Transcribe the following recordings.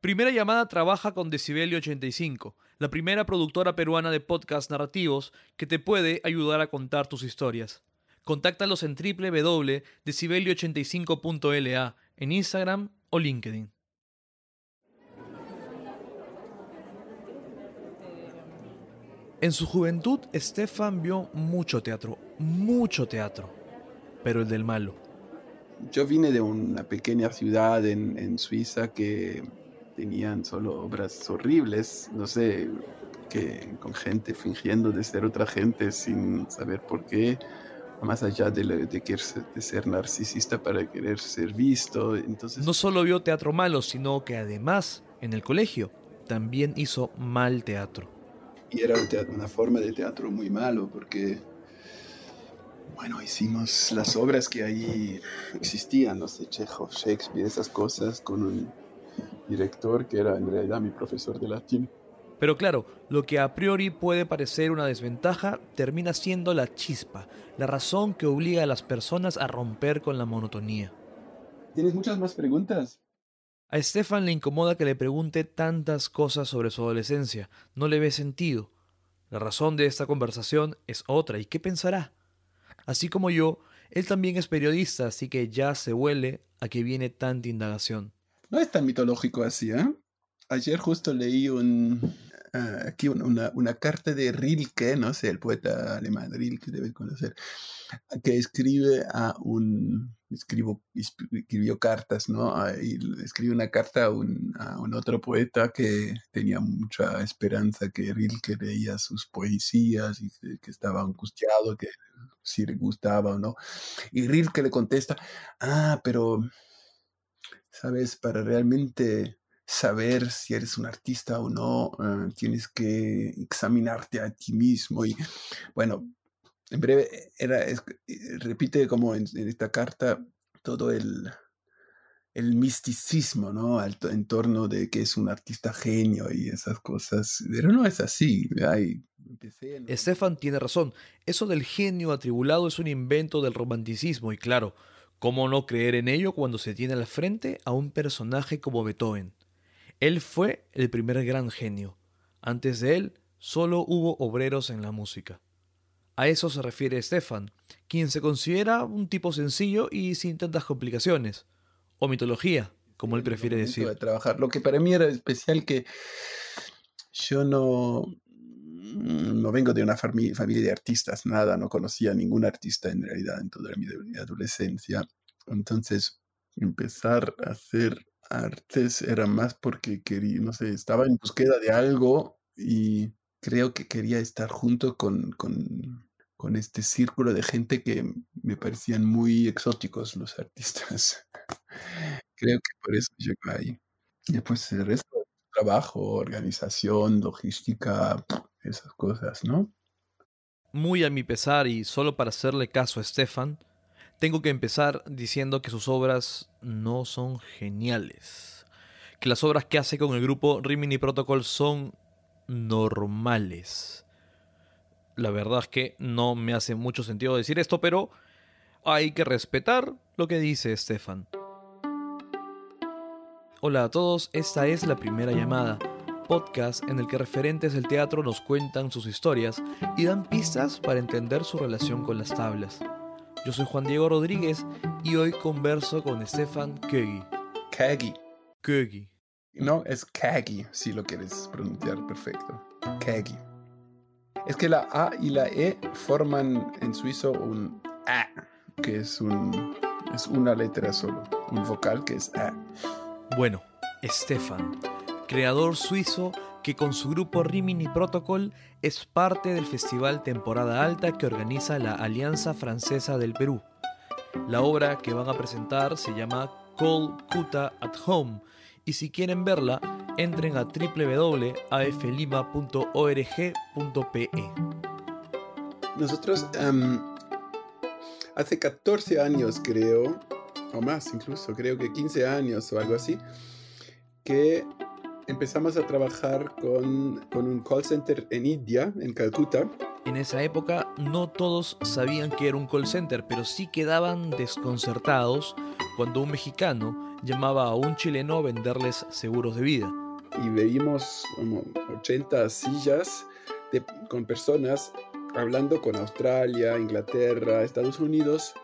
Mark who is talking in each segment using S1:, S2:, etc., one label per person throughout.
S1: Primera llamada trabaja con Decibelio 85, la primera productora peruana de podcasts narrativos que te puede ayudar a contar tus historias. Contáctalos en www.decibelio85.la en Instagram o LinkedIn. En su juventud, Stefan vio mucho teatro, mucho teatro, pero el del malo.
S2: Yo vine de una pequeña ciudad en Suiza que tenían solo obras horribles, no sé, que con gente fingiendo de ser otra gente sin saber por qué, más allá de, de, ser narcisista para querer ser visto. Entonces...
S1: No solo vio teatro malo, sino que además en el colegio también hizo mal teatro.
S2: Y era una forma de teatro muy malo porque, bueno, hicimos las obras que ahí existían, no sé, Chekhov, Shakespeare, esas cosas, con un director que era en realidad mi profesor de latín.
S1: Pero claro, lo que a priori puede parecer una desventaja termina siendo la chispa, la razón que obliga a las personas a romper con la monotonía.
S2: ¿Tienes muchas más preguntas?
S1: A Stefan le incomoda que le pregunte tantas cosas sobre su adolescencia, no le ve sentido. La razón de esta conversación es otra, ¿y qué pensará? Así como yo, él también es periodista, así que ya se huele a que viene tanta indagación.
S2: No es tan mitológico así, ¿eh? Ayer justo leí un, uh, aquí una, una, carta de Rilke, no sé, el poeta alemán Rilke, debes conocer, que escribe a un, escribo, escribió cartas, ¿no? Y escribe una carta a un, a un, otro poeta que tenía mucha esperanza que Rilke leía sus poesías y que estaba angustiado, que si le gustaba o no. Y Rilke le contesta, ah, pero ¿sabes? Para realmente saber si eres un artista o no, eh, tienes que examinarte a ti mismo. Y bueno, en breve, era, repite como en, esta carta todo el, el misticismo, ¿no? en torno de que es un artista genio y esas cosas. Pero no es así.
S1: Estefan tiene razón. Eso del genio atribulado es un invento del romanticismo y claro, ¿Cómo no creer en ello cuando se tiene al frente a un personaje como Beethoven? Él fue el primer gran genio. Antes de él, solo hubo obreros en la música. A eso se refiere Stefan, quien se considera un tipo sencillo y sin tantas complicaciones, o mitología, como él prefiere decir.
S2: De trabajar. Lo que para mí era especial que yo no, no vengo de una familia de artistas, nada, no conocía a ningún artista en realidad en toda mi adolescencia. Entonces, empezar a hacer artes era más porque quería, no sé, estaba en búsqueda de algo y creo que quería estar junto con, con, con este círculo de gente que me parecían muy exóticos los artistas. creo que por eso llegué ahí. Y después el resto, trabajo, organización, logística, esas cosas, ¿no?
S1: Muy a mi pesar y solo para hacerle caso a Stefan, tengo que empezar diciendo que sus obras no son geniales. Que las obras que hace con el grupo Rimini Protocol son normales. La verdad es que no me hace mucho sentido decir esto, pero hay que respetar lo que dice Stefan. Hola a todos, esta es la primera llamada podcast en el que referentes del teatro nos cuentan sus historias y dan pistas para entender su relación con las tablas. Yo soy Juan Diego Rodríguez y hoy converso con Stefan Kögi.
S2: Kagi.
S1: Kögi.
S2: No, es Kagi, si lo quieres pronunciar perfecto. Kagi. Es que la A y la E forman en suizo un A, que es, un, es una letra solo, un vocal que es A.
S1: Bueno, Stefan creador suizo que con su grupo Rimini Protocol es parte del festival Temporada Alta que organiza la Alianza Francesa del Perú. La obra que van a presentar se llama Call Kuta at Home y si quieren verla, entren a www.aflima.org.pe.
S2: Nosotros em, hace 14 años creo, o más incluso, creo que 15 años o algo así, que empezamos a trabajar con, con un call center en India, en Calcuta.
S1: En esa época no todos sabían que era un call center, pero sí quedaban desconcertados cuando un mexicano llamaba a un chileno a venderles seguros de vida.
S2: Y veíamos como 80 sillas de, con personas hablando con Australia, Inglaterra, Estados Unidos.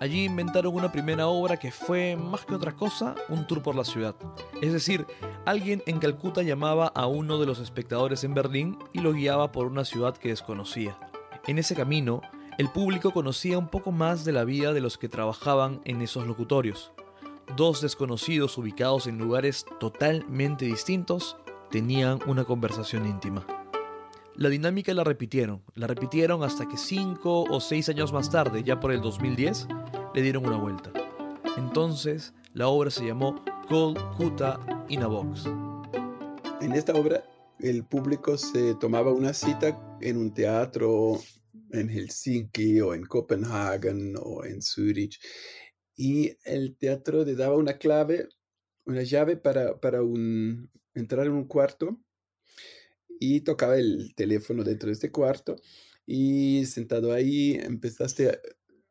S1: Allí inventaron una primera obra que fue, más que otra cosa, un tour por la ciudad. Es decir, alguien en Calcuta llamaba a uno de los espectadores en Berlín y lo guiaba por una ciudad que desconocía. En ese camino, el público conocía un poco más de la vida de los que trabajaban en esos locutorios. Dos desconocidos ubicados en lugares totalmente distintos tenían una conversación íntima. La dinámica la repitieron, la repitieron hasta que cinco o seis años más tarde, ya por el 2010, le dieron una vuelta. Entonces, la obra se llamó Cold Kuta in a Box.
S2: En esta obra, el público se tomaba una cita en un teatro en Helsinki o en Copenhagen o en Zurich y el teatro le daba una clave, una llave para, entrar en un cuarto y tocaba el teléfono dentro de este cuarto y sentado ahí empezaste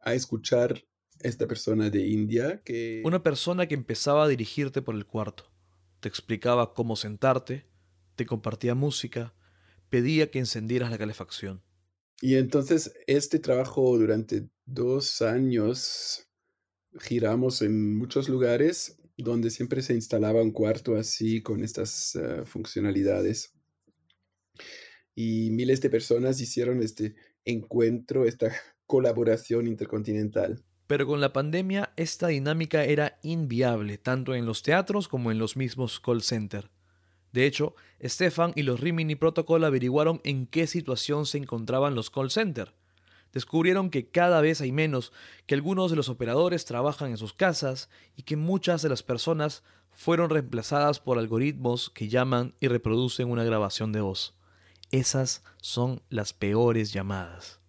S2: a, escuchar esta persona de India que...
S1: Una persona que empezaba a dirigirte por el cuarto. Te explicaba cómo sentarte, te compartía música, pedía que encendieras la calefacción.
S2: Y entonces este trabajo durante dos años giramos en muchos lugares donde siempre se instalaba un cuarto así con estas eh, funcionalidades y miles de personas hicieron este encuentro, esta colaboración intercontinental.
S1: Pero con la pandemia esta dinámica era inviable, tanto en los teatros como en los mismos call center. De hecho, Stefan y los Rimini Protocol averiguaron en qué situación se encontraban los call center. Descubrieron que cada vez hay menos, que algunos de los operadores trabajan en sus casas y que muchas de las personas fueron reemplazadas por algoritmos que llaman y reproducen una grabación de voz. Esas son las peores llamadas.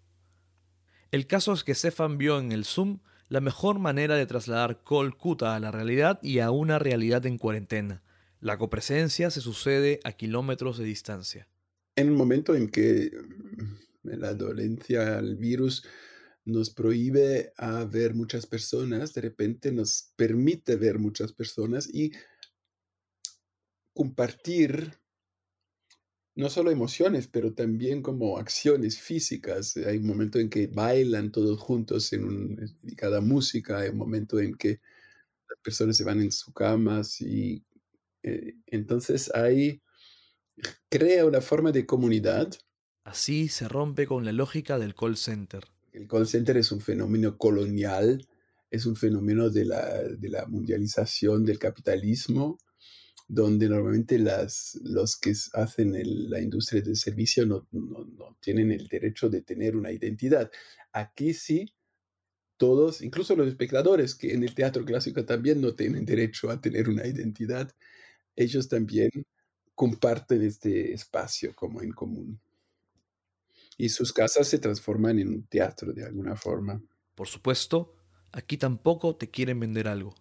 S1: El caso es que Stefan vio en el Zoom la mejor manera de trasladar Kolkuta a la realidad y a una realidad en cuarentena. La copresencia se sucede a kilómetros de distancia.
S2: En el momento en que mm, la dolencia, el virus, nos prohíbe a ver muchas personas, de repente nos permite ver muchas personas y compartir no solo emociones, pero también como acciones físicas. Hay un momento en que bailan todos juntos en, cada música, hay un momento en que las personas se van en sus camas y eh, entonces ahí crea una forma de comunidad.
S1: Así se rompe con la lógica del call center.
S2: El call center es un fenómeno colonial, es un fenómeno de la, de la mundialización del capitalismo donde normalmente las, los que hacen la industria del servicio no, tienen el derecho de tener una identidad. Aquí sí, todos, incluso los espectadores, que en el teatro clásico también no tienen derecho a tener una identidad, ellos también comparten este espacio como en común. Y sus casas se transforman en un teatro de alguna forma.
S1: Por supuesto, aquí tampoco te quieren vender algo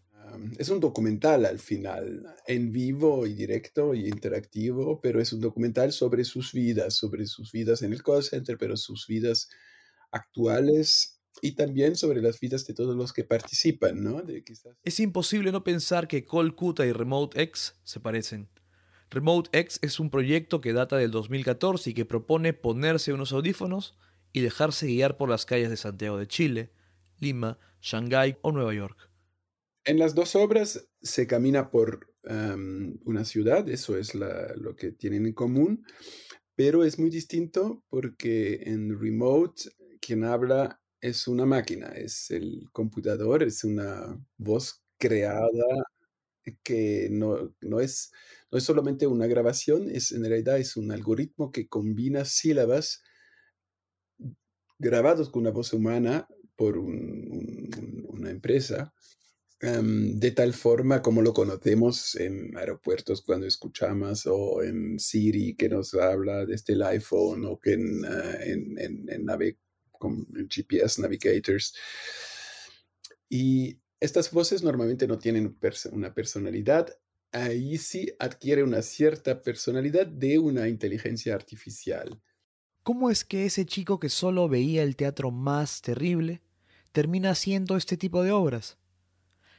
S2: es un documental al final, en vivo y directo y interactivo, pero es un documental sobre sus vidas, sobre sus vidas en el call center, pero sus vidas actuales y también sobre las vidas de todos los que participan, ¿no?
S1: Es imposible no pensar que Colcuta y Remote X se parecen. Remote X es un proyecto que data del 2014 y que propone ponerse unos audífonos y dejarse guiar por las calles de Santiago de Chile, Lima, Shanghái o Nueva York.
S2: En las dos obras se camina por una ciudad, eso es lo que tienen en común, pero es muy distinto porque en Remote quien habla es una máquina, es el computador, es una voz creada que no, no, es, no es solamente una grabación, es, en realidad es un algoritmo que combina sílabas grabados con una voz humana por una empresa Em, de tal forma como lo conocemos en aeropuertos cuando escuchamos o en Siri que nos habla desde el iPhone o que en, uh, en, GPS Navigators. Y estas voces normalmente no tienen una personalidad. Ahí sí adquiere una cierta personalidad de una inteligencia artificial.
S1: ¿Cómo es que ese chico que solo veía el teatro más terrible termina haciendo este tipo de obras?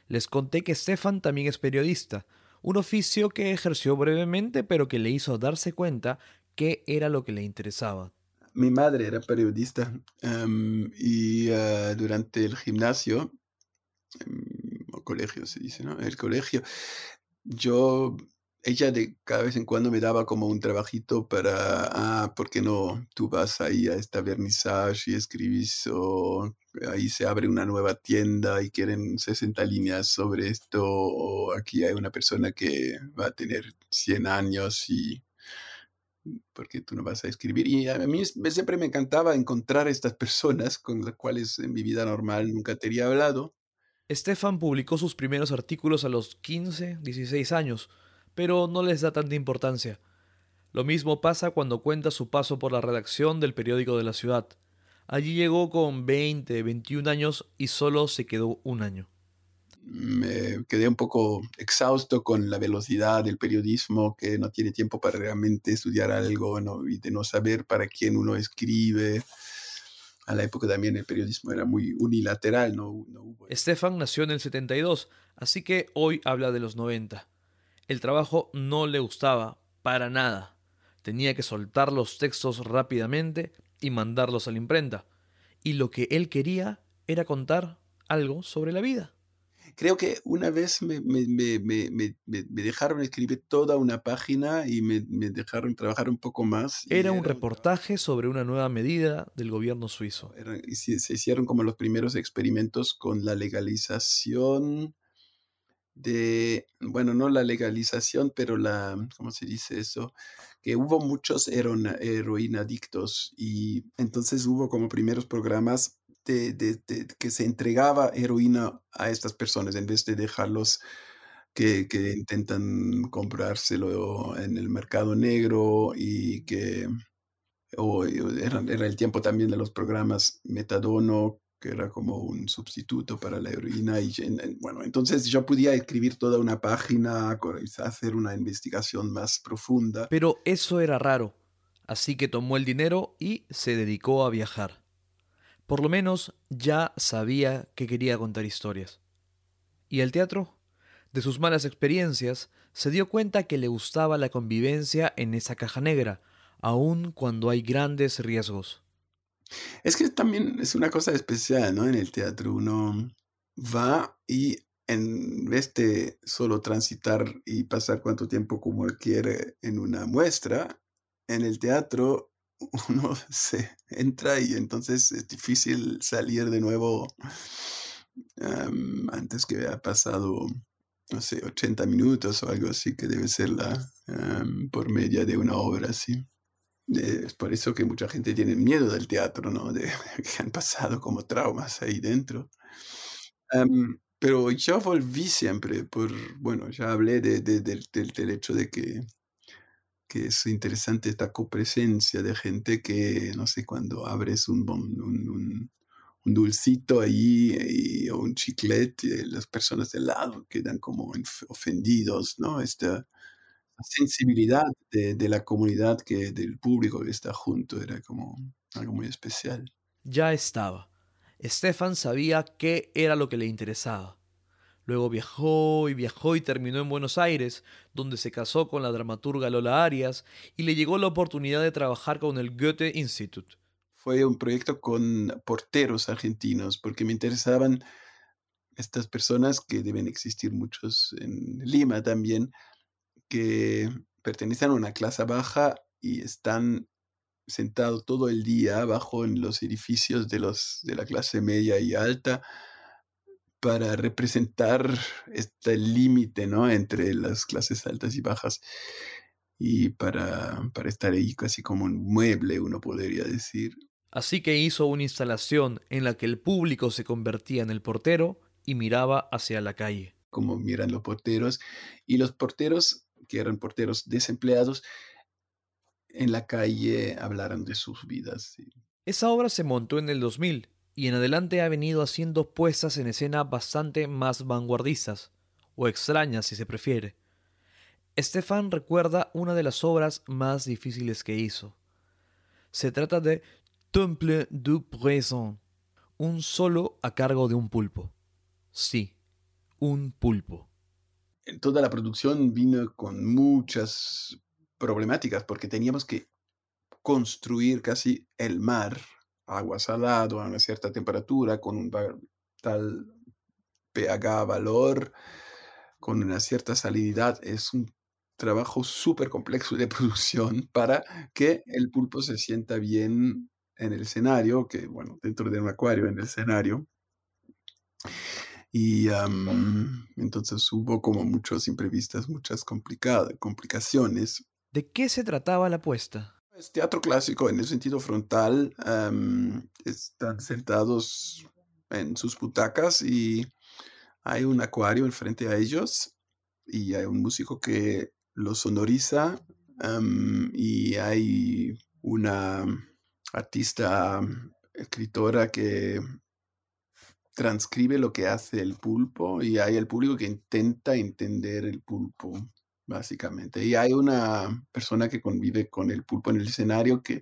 S1: Les conté que Stefan también es periodista, un oficio que ejerció brevemente pero que le hizo darse cuenta qué era lo que le interesaba.
S2: Mi madre era periodista em, y eh, durante el gimnasio, em, o colegio se dice, ¿no? El colegio, yo ella de cada vez en cuando me daba como un trabajito para, ah, ¿por qué no? Tú vas ahí a esta vernissage y escribís, o ahí se abre una nueva tienda y quieren 60 líneas sobre esto, o aquí hay una persona que va a tener 100 años y porque tú no vas a escribir. Y a mí siempre me encantaba encontrar estas personas con las cuales en mi vida normal nunca te había hablado.
S1: Stefan publicó sus primeros artículos a los 15, 16 años pero no les da tanta importancia. Lo mismo pasa cuando cuenta su paso por la redacción del periódico de la ciudad. Allí llegó con 20, 21 años y solo se quedó un año.
S2: Me quedé un poco exhausto con la velocidad del periodismo, que no tiene tiempo para realmente estudiar algo y de no saber para quién uno escribe. A la época también el periodismo era muy unilateral, no, no hubo...
S1: Estefan nació en el 72, así que hoy habla de los 90. El trabajo no le gustaba, para nada. Tenía que soltar los textos rápidamente y mandarlos a la imprenta. Y lo que él quería era contar algo sobre la vida.
S2: Creo que una vez me, dejaron escribir toda una página y me, dejaron trabajar un poco más.
S1: Era un reportaje sobre una nueva medida del gobierno suizo.
S2: y se hicieron como los primeros experimentos con la legalización de, bueno, no la legalización, pero la, ¿cómo se dice eso? Que hubo muchos heroína, heroína adictos y entonces hubo como primeros programas de, de, que se entregaba heroína a estas personas en vez de dejarlos que, que intentan comprárselo en el mercado negro y que o era, era, el tiempo también de los programas Metadono, que era como un sustituto para la heroína. Y bueno, entonces yo podía escribir toda una página, hacer una investigación más profunda.
S1: Pero eso era raro, así que tomó el dinero y se dedicó a viajar. Por lo menos ya sabía que quería contar historias. ¿Y el teatro? De sus malas experiencias, se dio cuenta que le gustaba la convivencia en esa caja negra, aun cuando hay grandes riesgos.
S2: Es que también es una cosa especial, ¿no? En el teatro uno va y en vez de solo transitar y pasar cuánto tiempo como quiere en una muestra, en el teatro uno se entra y entonces es difícil salir de nuevo antes que haya pasado, no sé, 80 minutos o algo así, que debe ser la por media de una obra así es por eso que mucha gente tiene miedo del teatro, ¿no? De, que han pasado como traumas ahí dentro. pero yo volví siempre por, bueno, ya hablé de, del, hecho de que, que es interesante esta copresencia de gente que, no sé, cuando abres un, un, dulcito ahí o un chiclete, las personas de lado quedan como ofendidos, ¿no? Esta, sensibilidad de, la comunidad, que del público que está junto, era como algo muy especial.
S1: Ya estaba. Stefan sabía qué era lo que le interesaba. Luego viajó y viajó y terminó en Buenos Aires, donde se casó con la dramaturga Lola Arias y le llegó la oportunidad de trabajar con el Goethe Institute.
S2: Fue un proyecto con porteros argentinos, porque me interesaban estas personas que deben existir muchos en Lima también, que pertenecen a una clase baja y están sentados todo el día abajo en los edificios de, los, de la clase media y alta para representar este límite ¿no? entre las clases altas y bajas y para, para estar ahí casi como un mueble, uno podría decir.
S1: Así que hizo una instalación en la que el público se convertía en el portero y miraba hacia la calle.
S2: Como miran los porteros. Y los porteros que eran porteros desempleados, en la calle hablaron de sus vidas.
S1: Esa obra se montó en el 2000 y en adelante ha venido haciendo puestas en escena bastante más vanguardistas, o extrañas si se prefiere. Estefan recuerda una de las obras más difíciles que hizo. Se trata de Temple du Présent, un solo a cargo de un pulpo. Sí, un pulpo?
S2: Toda la producción vino con muchas problemáticas porque teníamos que construir casi el mar, agua salado a una cierta temperatura, con un tal pH valor, con una cierta salinidad. Es un trabajo súper complejo de producción para que el pulpo se sienta bien en el escenario, que bueno, dentro de un acuario en el escenario. Y entonces hubo como muchos imprevistas, muchas complicaciones.
S1: ¿De qué se trataba la apuesta?
S2: Es teatro clásico en el sentido frontal. están sentados en sus butacas y hay un acuario enfrente a ellos y hay un músico que lo sonoriza y hay una artista escritora que transcribe lo que hace el pulpo y hay el público que intenta entender el pulpo, básicamente. Y hay una persona que convive con el pulpo en el escenario que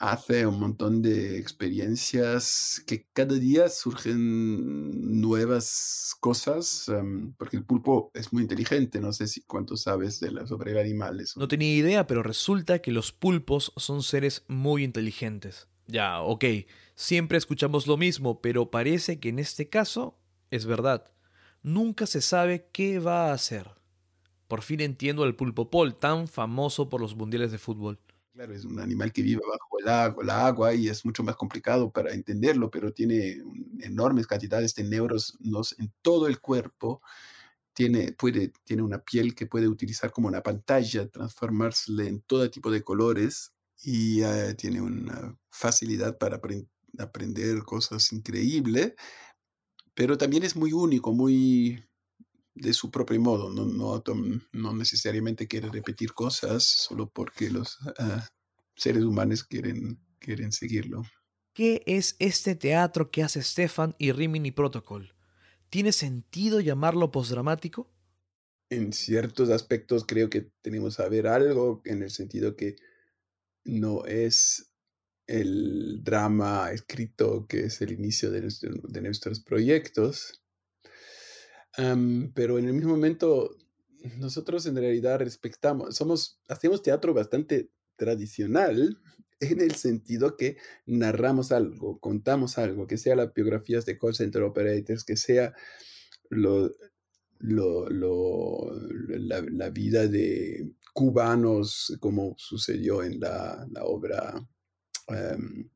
S2: hace un montón de experiencias que cada día surgen nuevas cosas, porque el pulpo es muy inteligente, no sé si cuánto sabes de la, sobre el animal.
S1: No tenía idea, pero resulta que los pulpos son seres muy inteligentes. Ya, ok, siempre escuchamos lo mismo, pero parece que en este caso es verdad. Nunca se sabe qué va a hacer. Por fin entiendo al pulpo Paul, tan famoso por los mundiales de fútbol.
S2: Claro, es un animal que vive bajo el agua, el agua y es mucho más complicado para entenderlo, pero tiene enormes cantidades de neuronos en todo el cuerpo. Tiene, puede, tiene una piel que puede utilizar como una pantalla, transformarse en todo tipo de colores y eh, tiene una facilidad para aprender cosas increíbles, pero también es muy único, muy de su propio modo, no, no, no necesariamente quiere repetir cosas solo porque los ah, seres humanos quieren, quieren seguirlo.
S1: ¿Qué es este teatro que hace Stefan y Rimini Protocol? ¿Tiene sentido llamarlo postdramático?
S2: En ciertos aspectos creo que tenemos que ver algo en el sentido que no es el drama escrito que es el inicio de, nuestros proyectos, pero en el mismo momento nosotros en realidad respetamos, somos, hacemos teatro bastante tradicional en el sentido que narramos algo, contamos algo, que sea las biografías de call center operators, que sea lo, la, vida de cubanos, como sucedió en la, obra um,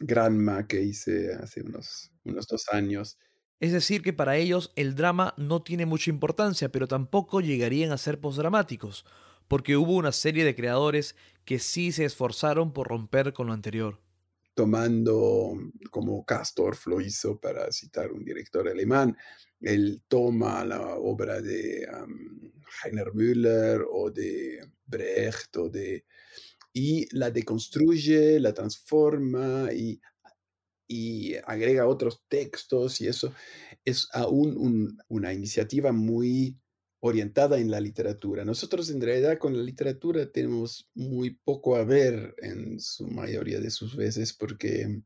S2: Granma que hice hace unos, unos dos años.
S1: Es decir, que para ellos el drama no tiene mucha importancia, pero tampoco llegarían a ser postdramáticos, porque hubo una serie de creadores que sí se esforzaron por romper con lo anterior.
S2: Tomando como Castorf lo hizo para citar un director alemán, él toma la obra de Heiner Müller o de Brecht o de, y la deconstruye, la transforma y, y agrega otros textos y eso es aún una iniciativa muy orientada en la literatura. Nosotros en realidad con la literatura tenemos muy poco a ver en su mayoría de sus veces porque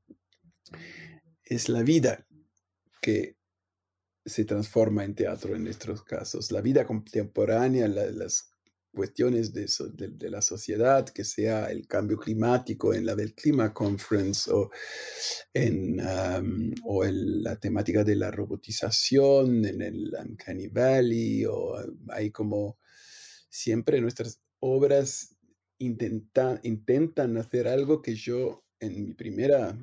S2: es la vida que se transforma en teatro en nuestros casos. La vida contemporánea, las cuestiones de, la sociedad, que sea el cambio climático en la del Clima Conference o en, o la temática de la robotización en el Uncanny o hay como siempre nuestras obras intenta, intentan hacer algo que yo en mi primera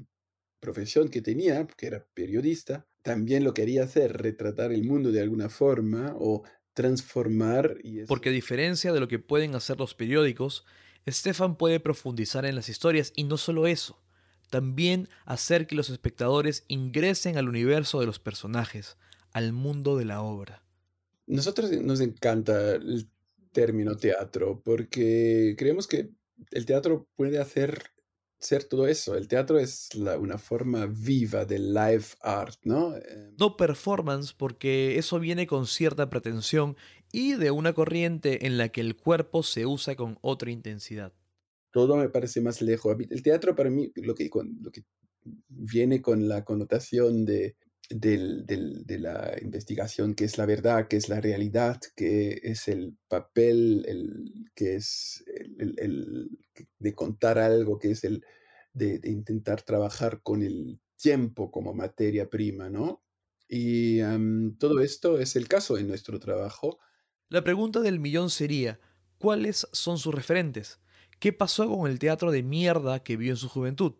S2: profesión que tenía, que era periodista, también lo quería hacer, retratar el mundo de alguna forma o transformar.
S1: Y Porque a diferencia de lo que pueden hacer los periódicos, Stefan puede profundizar en las historias y no solo eso, también hacer que los espectadores ingresen al universo de los personajes, al mundo de la obra.
S2: Nosotros nos encanta el término teatro porque creemos que el teatro puede hacer ser todo eso. El teatro es una forma viva del live art, ¿no? Em,
S1: no performance porque eso viene con cierta pretensión y de una corriente en la que el cuerpo se usa con otra intensidad.
S2: Todo me parece más lejos. El teatro para mí lo que, lo que viene con la connotación de de la investigación, que es la verdad, que es la realidad, que es el papel, el, que es el, de contar algo, que es el de, intentar trabajar con el tiempo como materia prima, ¿no? Y todo esto es el caso en nuestro trabajo.
S1: La pregunta del millón sería, ¿cuáles son sus referentes? ¿Qué pasó con el teatro de mierda que vio en su juventud?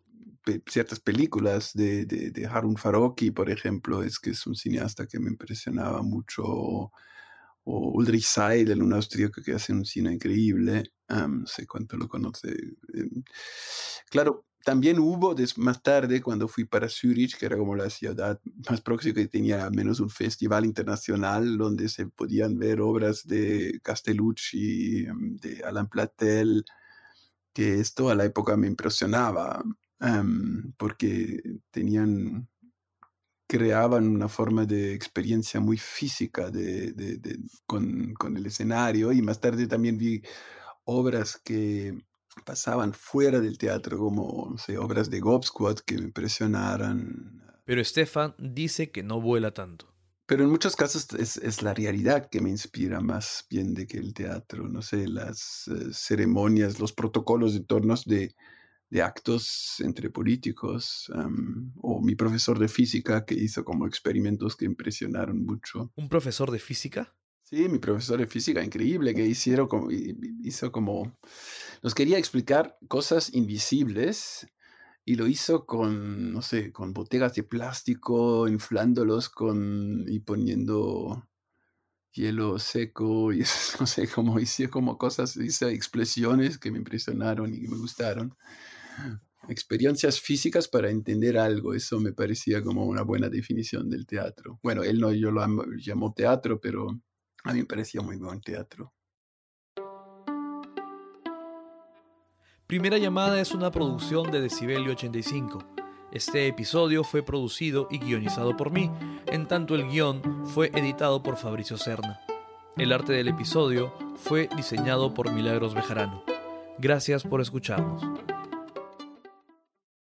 S2: Ciertas películas de, de, Harun Farocki, por ejemplo, es que es un cineasta que me impresionaba mucho, o Ulrich Seidel, un austríaco que hace un cine increíble, no sé cuánto lo conoce. Em, claro, también hubo más tarde, cuando fui para Zurich, que era como la ciudad más próxima que tenía al menos un festival internacional donde se podían ver obras de Castellucci, em, de Alain Platel, que esto a la época me impresionaba porque tenían, creaban una forma de experiencia muy física de, con, con, el escenario y más tarde también vi obras que pasaban fuera del teatro, como obras de Gobsquad que me impresionaran.
S1: Pero Stefan dice que no vuela tanto.
S2: Pero en muchos casos es, es, la realidad que me inspira más bien de que el teatro, no sé, las eh, ceremonias, los protocolos de tornos de, de actos entre políticos, o mi profesor de física que hizo como experimentos que impresionaron mucho.
S1: ¿Un profesor de física?
S2: Sí, mi profesor de física, increíble, que hicieron como, hizo como, nos quería explicar cosas invisibles y lo hizo con, no sé, con botellas de plástico, inflándolos con, y poniendo hielo seco y no sé, como hice como cosas, hice explosiones que me impresionaron y que me gustaron experiencias físicas para entender algo. Eso me parecía como una buena definición del teatro. Bueno, él no, yo lo llamó teatro, pero a mí me parecía muy buen teatro.
S1: Primera llamada es una producción de Decibelio 85. Este episodio fue producido y guionizado por mí, en tanto el guion fue editado por Fabricio Serna. El arte del episodio fue diseñado por Milagros Bejarano. Gracias por escucharnos.